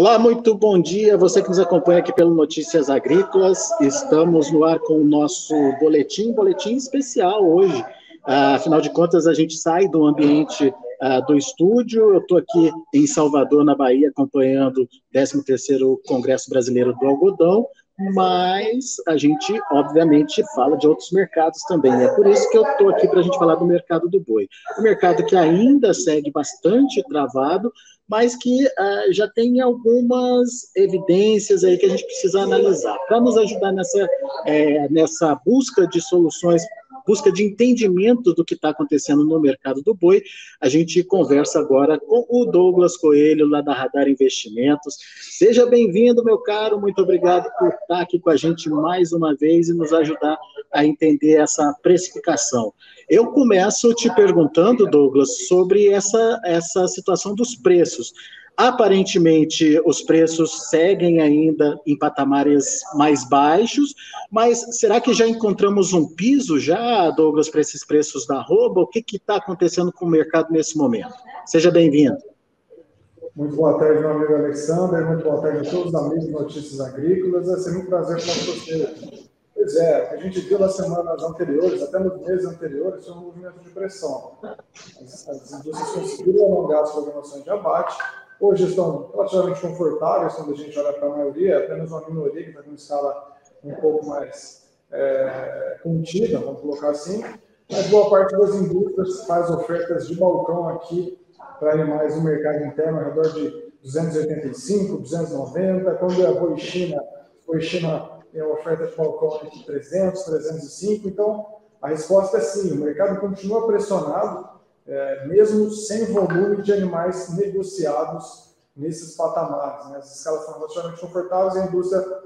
Olá, muito bom dia. Você que nos acompanha aqui pelo Notícias Agrícolas. Estamos no ar com o nosso boletim, boletim especial hoje. Ah, afinal de contas, a gente sai do ambiente ah, do estúdio. Eu estou aqui em Salvador, na Bahia, acompanhando o 13º Congresso Brasileiro do Algodão, mas a gente, obviamente, fala de outros mercados também. É por isso que eu estou aqui para a gente falar do mercado do boi. Um mercado que ainda segue bastante travado, mas que uh, já tem algumas evidências aí que a gente precisa analisar. Para nos ajudar nessa, é, nessa busca de soluções busca de entendimento do que está acontecendo no mercado do boi. A gente conversa agora com o Douglas Coelho, lá da Radar Investimentos. Seja bem-vindo, meu caro, muito obrigado por estar aqui com a gente mais uma vez e nos ajudar a entender essa precificação. Eu começo te perguntando, Douglas, sobre essa, essa situação dos preços. Aparentemente, os preços seguem ainda em patamares mais baixos, mas será que já encontramos um piso já, Douglas, para esses preços da arroba? O que está acontecendo com o mercado nesse momento? Seja bem-vindo. Muito boa tarde, meu amigo Alexander. Muito boa tarde a todos os amigos de Notícias Agrícolas. É sempre um prazer falar com você. Pois é, a gente viu nas semanas anteriores, até nos meses anteriores, um movimento de pressão. As indústrias conseguiram alongar as programações de abate, Hoje estão relativamente confortáveis quando a gente olha para a maioria, apenas uma minoria que está com escala um pouco mais é, contida, vamos colocar assim. Mas boa parte das indústrias faz ofertas de balcão aqui para animais no mercado interno ao redor de 285, 290. Quando é a Boi China, Boi China tem uma oferta de balcão entre 300, 305. Então, a resposta é sim, o mercado continua pressionado é, mesmo sem volume de animais negociados nesses patamares. Né? As escalas são relativamente confortáveis e a indústria,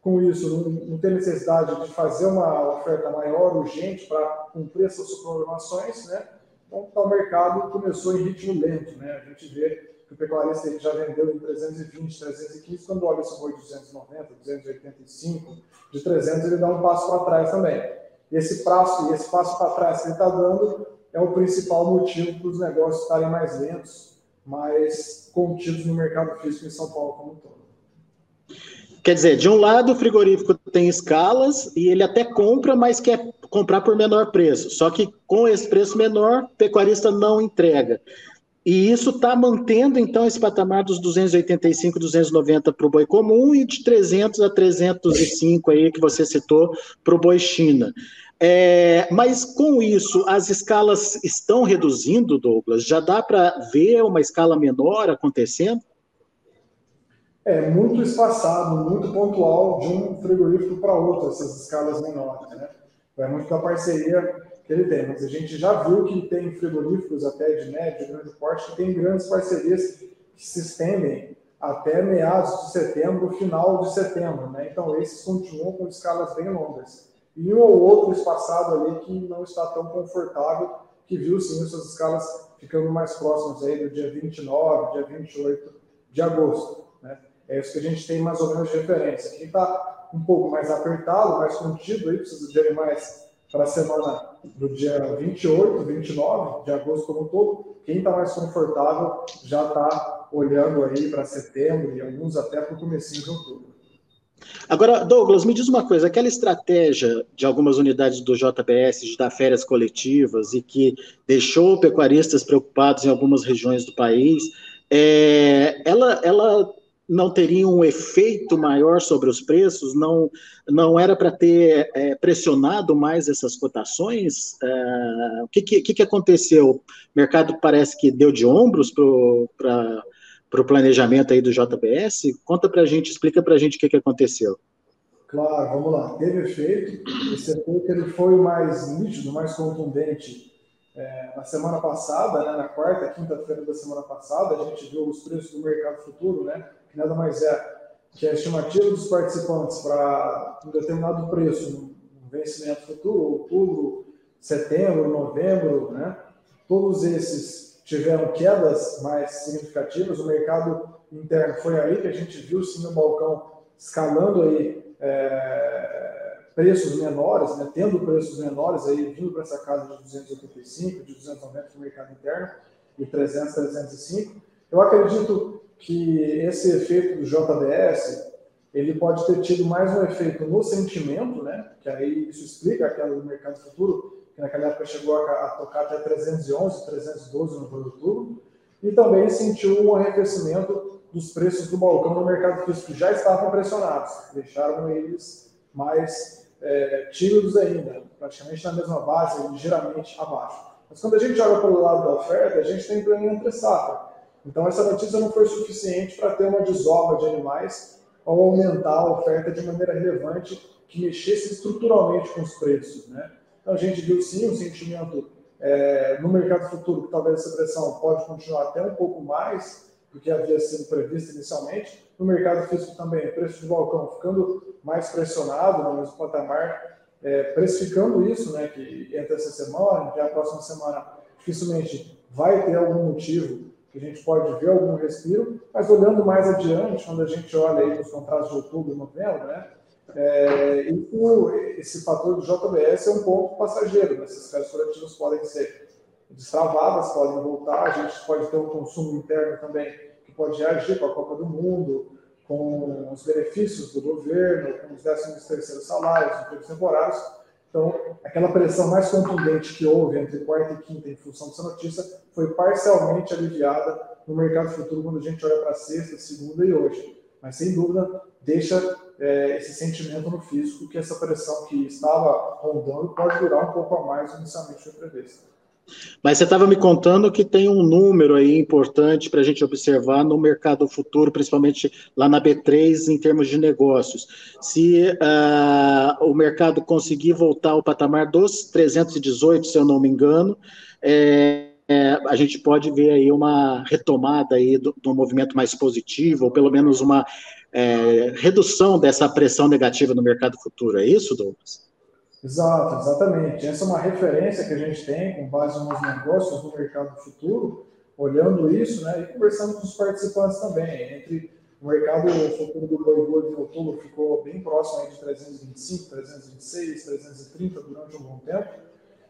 com isso, não, não tem necessidade de fazer uma oferta maior, urgente, para cumprir essas programações. Né? Então, tá, o mercado começou em ritmo lento. Né? A gente vê que o pecuarista já vendeu em 320, 315, quando olha esse boi de 290, 285, de 300, ele dá um passo para trás também. Esse passo, esse passo para trás que ele está dando é o principal motivo para os negócios estarem mais lentos, mais contidos no mercado físico em São Paulo como um todo. Quer dizer, de um lado o frigorífico tem escalas e ele até compra, mas quer comprar por menor preço. Só que com esse preço menor, pecuarista não entrega. E isso está mantendo, então, esse patamar dos 285, 290 para o boi comum e de 300 a 305 aí que você citou para o boi China. É, mas com isso, as escalas estão reduzindo, Douglas? Já dá para ver uma escala menor acontecendo? É muito espaçado, muito pontual de um frigorífico para outro, essas escalas menores. Né? É muito da parceria que ele tem. Mas a gente já viu que tem frigoríficos até de médio, de grande porte, que tem grandes parcerias que se estendem até meados de setembro, final de setembro. Né? Então, esses continuam com escalas bem longas e um ou outro espaçado ali que não está tão confortável, que viu sim essas escalas ficando mais próximas aí do dia 29, dia 28 de agosto. Né? É isso que a gente tem mais ou menos de referência. Quem está um pouco mais apertado, mais contido, aí, precisa de animais para a semana do dia 28, 29 de agosto como um todo. Quem está mais confortável já está olhando aí para setembro e alguns até para o começo de outubro. Agora, Douglas, me diz uma coisa: aquela estratégia de algumas unidades do JBS de dar férias coletivas e que deixou pecuaristas preocupados em algumas regiões do país, é, ela, ela não teria um efeito maior sobre os preços? Não, não era para ter é, pressionado mais essas cotações? É, o que, que, que aconteceu? O mercado parece que deu de ombros para para o planejamento aí do JBS. Conta para a gente, explica para a gente o que, que aconteceu. Claro, vamos lá. Teve efeito. Esse efeito ele foi mais nítido, mais contundente é, na semana passada, né, na quarta, quinta-feira da semana passada. A gente viu os preços do mercado futuro, né, que nada mais é que a estimativa dos participantes para um determinado preço, um vencimento futuro, outubro, setembro, novembro, né, todos esses tiveram quedas mais significativas. O mercado interno foi aí que a gente viu sim o balcão escalando aí é, preços menores, né, tendo preços menores aí, vindo para essa casa de 285, de 290 no mercado interno, e 300, 305. Eu acredito que esse efeito do JBS ele pode ter tido mais um efeito no sentimento, né, que aí isso explica aquela do mercado futuro, que naquela época chegou a, a tocar até 311, 312 no produto, e também sentiu um arrefecimento dos preços do balcão no mercado físico já estavam pressionados, deixaram eles mais é, tímidos ainda, praticamente na mesma base, ligeiramente abaixo. Mas quando a gente olha pelo lado da oferta, a gente tem pleno entre. Então essa notícia não foi suficiente para ter uma desova de animais ou aumentar a oferta de maneira relevante que mexesse estruturalmente com os preços. Né? Então a gente viu sim um sentimento é, no mercado futuro que talvez essa pressão pode continuar até um pouco mais, do que havia sido previsto inicialmente. No mercado físico também, preço de balcão ficando mais pressionado no mesmo patamar, é, precificando isso, né, que entre essa semana e a próxima semana dificilmente vai ter algum motivo que a gente pode ver algum respiro, mas olhando mais adiante, quando a gente olha aí os contratos de outubro e novembro, né, é, isso, esse fator do JBS é um ponto passageiro, essas férias coletivas podem ser destravadas, podem voltar, a gente pode ter um consumo interno também que pode agir com a Copa do Mundo, com os benefícios do governo, com os décimos terceiros salários, empregos temporários. Então, aquela pressão mais contundente que houve entre quarta e quinta em função dessa notícia foi parcialmente aliviada no mercado futuro quando a gente olha para sexta, segunda e hoje. Mas, sem dúvida, deixa é, esse sentimento no físico que essa pressão que estava rondando pode durar um pouco a mais inicialmente foi prevista. Mas você estava me contando que tem um número aí importante para a gente observar no mercado futuro, principalmente lá na B3, em termos de negócios. Se uh, o mercado conseguir voltar ao patamar dos 318, se eu não me engano, é, é, a gente pode ver aí uma retomada aí do, do movimento mais positivo, ou pelo menos uma é, redução dessa pressão negativa no mercado futuro. É isso, Douglas? Exato, exatamente. Essa é uma referência que a gente tem com base nos negócios do mercado futuro, olhando isso né, e conversando com os participantes também. Entre o mercado futuro do boi gordo em outubro ficou bem próximo aí de 325, 326, 330 durante um bom tempo.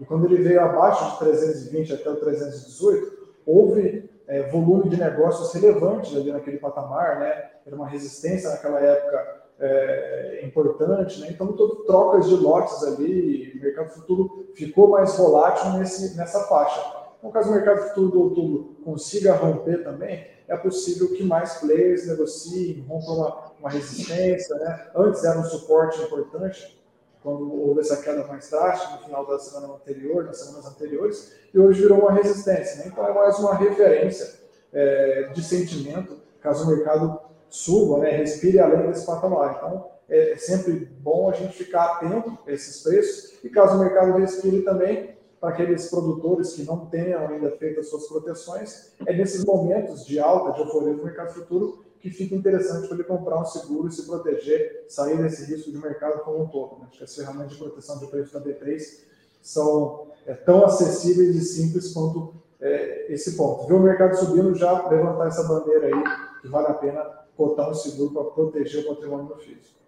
E quando ele veio abaixo de 320 até o 318, houve é, volume de negócios relevantes ali naquele patamar, né? Era uma resistência naquela época é, importante, né? então todo, trocas de lotes ali, o mercado futuro ficou mais volátil nesse, nessa faixa. Então, caso o mercado futuro do outubro consiga romper também, é possível que mais players negociem, rompam uma, uma resistência. Né? Antes era um suporte importante, quando houve essa queda mais drástica no final da semana anterior, nas semanas anteriores, e hoje virou uma resistência. Né? Então é mais uma referência é, de sentimento, caso o mercado suba, né, respire além desse patamar. Então, é, é sempre bom a gente ficar atento a esses preços e caso o mercado respire também, para aqueles produtores que não tenham ainda feito as suas proteções, é nesses momentos de alta, de euforia do mercado futuro, que fica interessante para ele comprar um seguro e se proteger, sair desse risco de mercado como um todo. Né? Acho que as ferramentas de proteção de preço da B3 são é, tão acessíveis e simples quanto é, esse ponto. Ver o mercado subindo, já levantar essa bandeira aí, que vale a pena cotar um seguro para proteger o patrimônio do físico.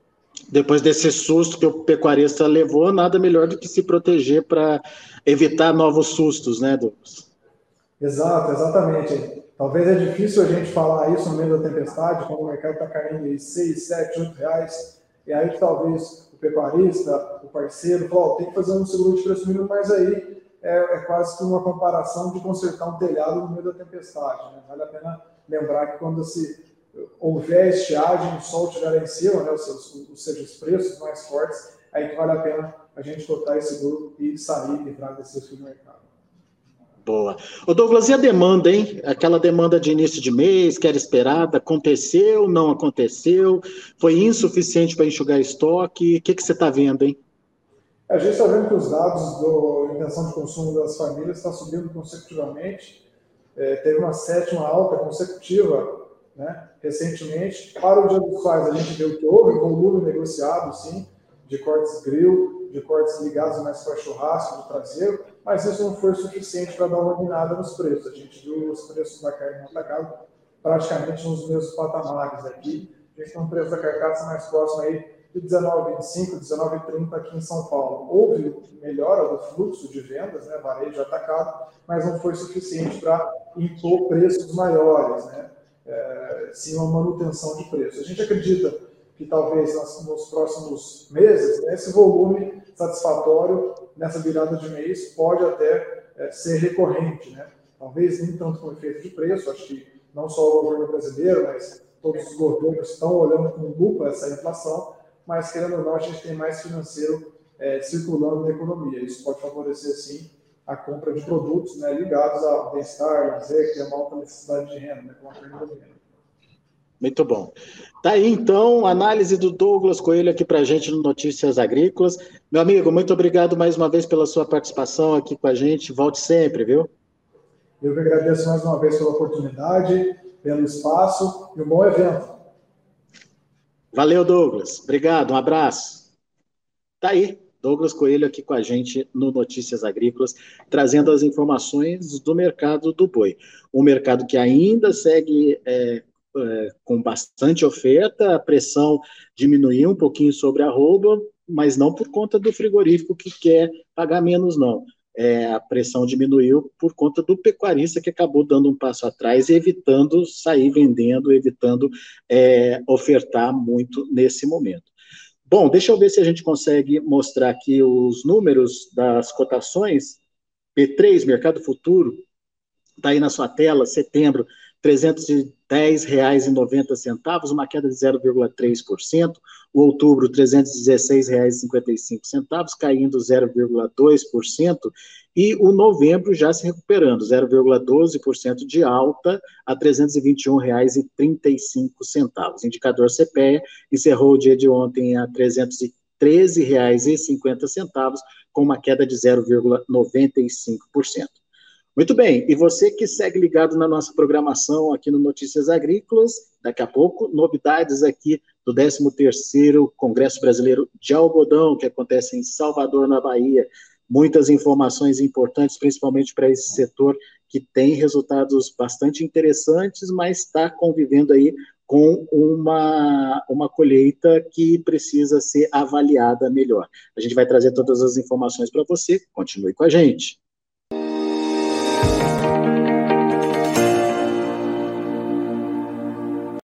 Depois desse susto que o pecuarista levou, nada melhor do que se proteger para evitar novos sustos, né, Douglas? Exato, exatamente. Talvez é difícil a gente falar isso no meio da tempestade, quando o mercado está caindo em 6, 7, 8 reais, e aí talvez o pecuarista, o parceiro, fala, oh, tem que fazer um seguro de preço mínimo, mas aí é, é, quase que uma comparação de consertar um telhado no meio da tempestade. Né? Vale a pena lembrar que quando se houver estiagem, o sol estiver em cima, né, ou seja, os preços mais fortes, aí que vale a pena a gente botar esse seguro e sair, livrar desse risco do mercado. Boa. Ô Douglas, e a demanda, hein? Aquela demanda de início de mês, que era esperada, aconteceu, não aconteceu? Foi insuficiente para enxugar estoque? O que, que você está vendo, hein? A gente está vendo que os dados da intenção de consumo das famílias estão subindo consecutivamente. É, teve uma sétima alta consecutiva né, recentemente. Para o Dia dos Pais, a gente viu que houve volume negociado, sim, de cortes grill, de cortes ligados mais para churrasco, de traseiro, mas isso não foi suficiente para dar uma guinada nos preços. A gente viu os preços da carne no atacado praticamente nos mesmos patamares aqui. A gente tem um preço da carcaça mais próximo aí de 19,25, 19,30 aqui em São Paulo. Houve melhora do fluxo de vendas, né, varejo atacado, mas não foi suficiente para impor preços maiores, né, é, sim uma manutenção de preço. A gente acredita que talvez nos próximos meses né, esse volume satisfatório nessa virada de mês pode até é, ser recorrente, né? Talvez nem tanto com efeito de preço, acho que não só o governo brasileiro, mas todos os governos estão olhando com lupa essa inflação, mas querendo ou não, a gente tem mais financeiro é, circulando na economia. Isso pode favorecer, sim, a compra de produtos né, ligados ao bem-estar, lazer, que é uma alta necessidade de renda, né, como a perda de renda. Muito bom. Tá aí, então, análise do Douglas Coelho aqui para a gente no Notícias Agrícolas. Meu amigo, muito obrigado mais uma vez pela sua participação aqui com a gente. Volte sempre, viu? Eu que agradeço mais uma vez pela oportunidade, pelo espaço e um bom evento. Valeu, Douglas. Obrigado, um abraço. Tá aí, Douglas Coelho aqui com a gente no Notícias Agrícolas, trazendo as informações do mercado do boi. Um mercado que ainda segue é, é, com bastante oferta, a pressão diminuiu um pouquinho sobre a arroba, mas não por conta do frigorífico que quer pagar menos, não é, a pressão diminuiu por conta do pecuarista que acabou dando um passo atrás, evitando sair vendendo, evitando é, ofertar muito nesse momento. Bom, deixa eu ver se a gente consegue mostrar aqui os números das cotações. P3, Mercado Futuro, está aí na sua tela, setembro, R$ 310,90, uma queda de 0,3%. O outubro, R$ 316,55, caindo 0,2%. E o novembro já se recuperando, 0,12% de alta a R$ 321,35. Indicador CPEA encerrou o dia de ontem a R$ 313,50, com uma queda de 0,95%. Muito bem, e você que segue ligado na nossa programação aqui no Notícias Agrícolas, daqui a pouco, novidades aqui do 13º Congresso Brasileiro de Algodão, que acontece em Salvador, na Bahia. Muitas informações importantes, principalmente para esse setor que tem resultados bastante interessantes, mas está convivendo aí com uma, uma colheita que precisa ser avaliada melhor. A gente vai trazer todas as informações para você, continue com a gente.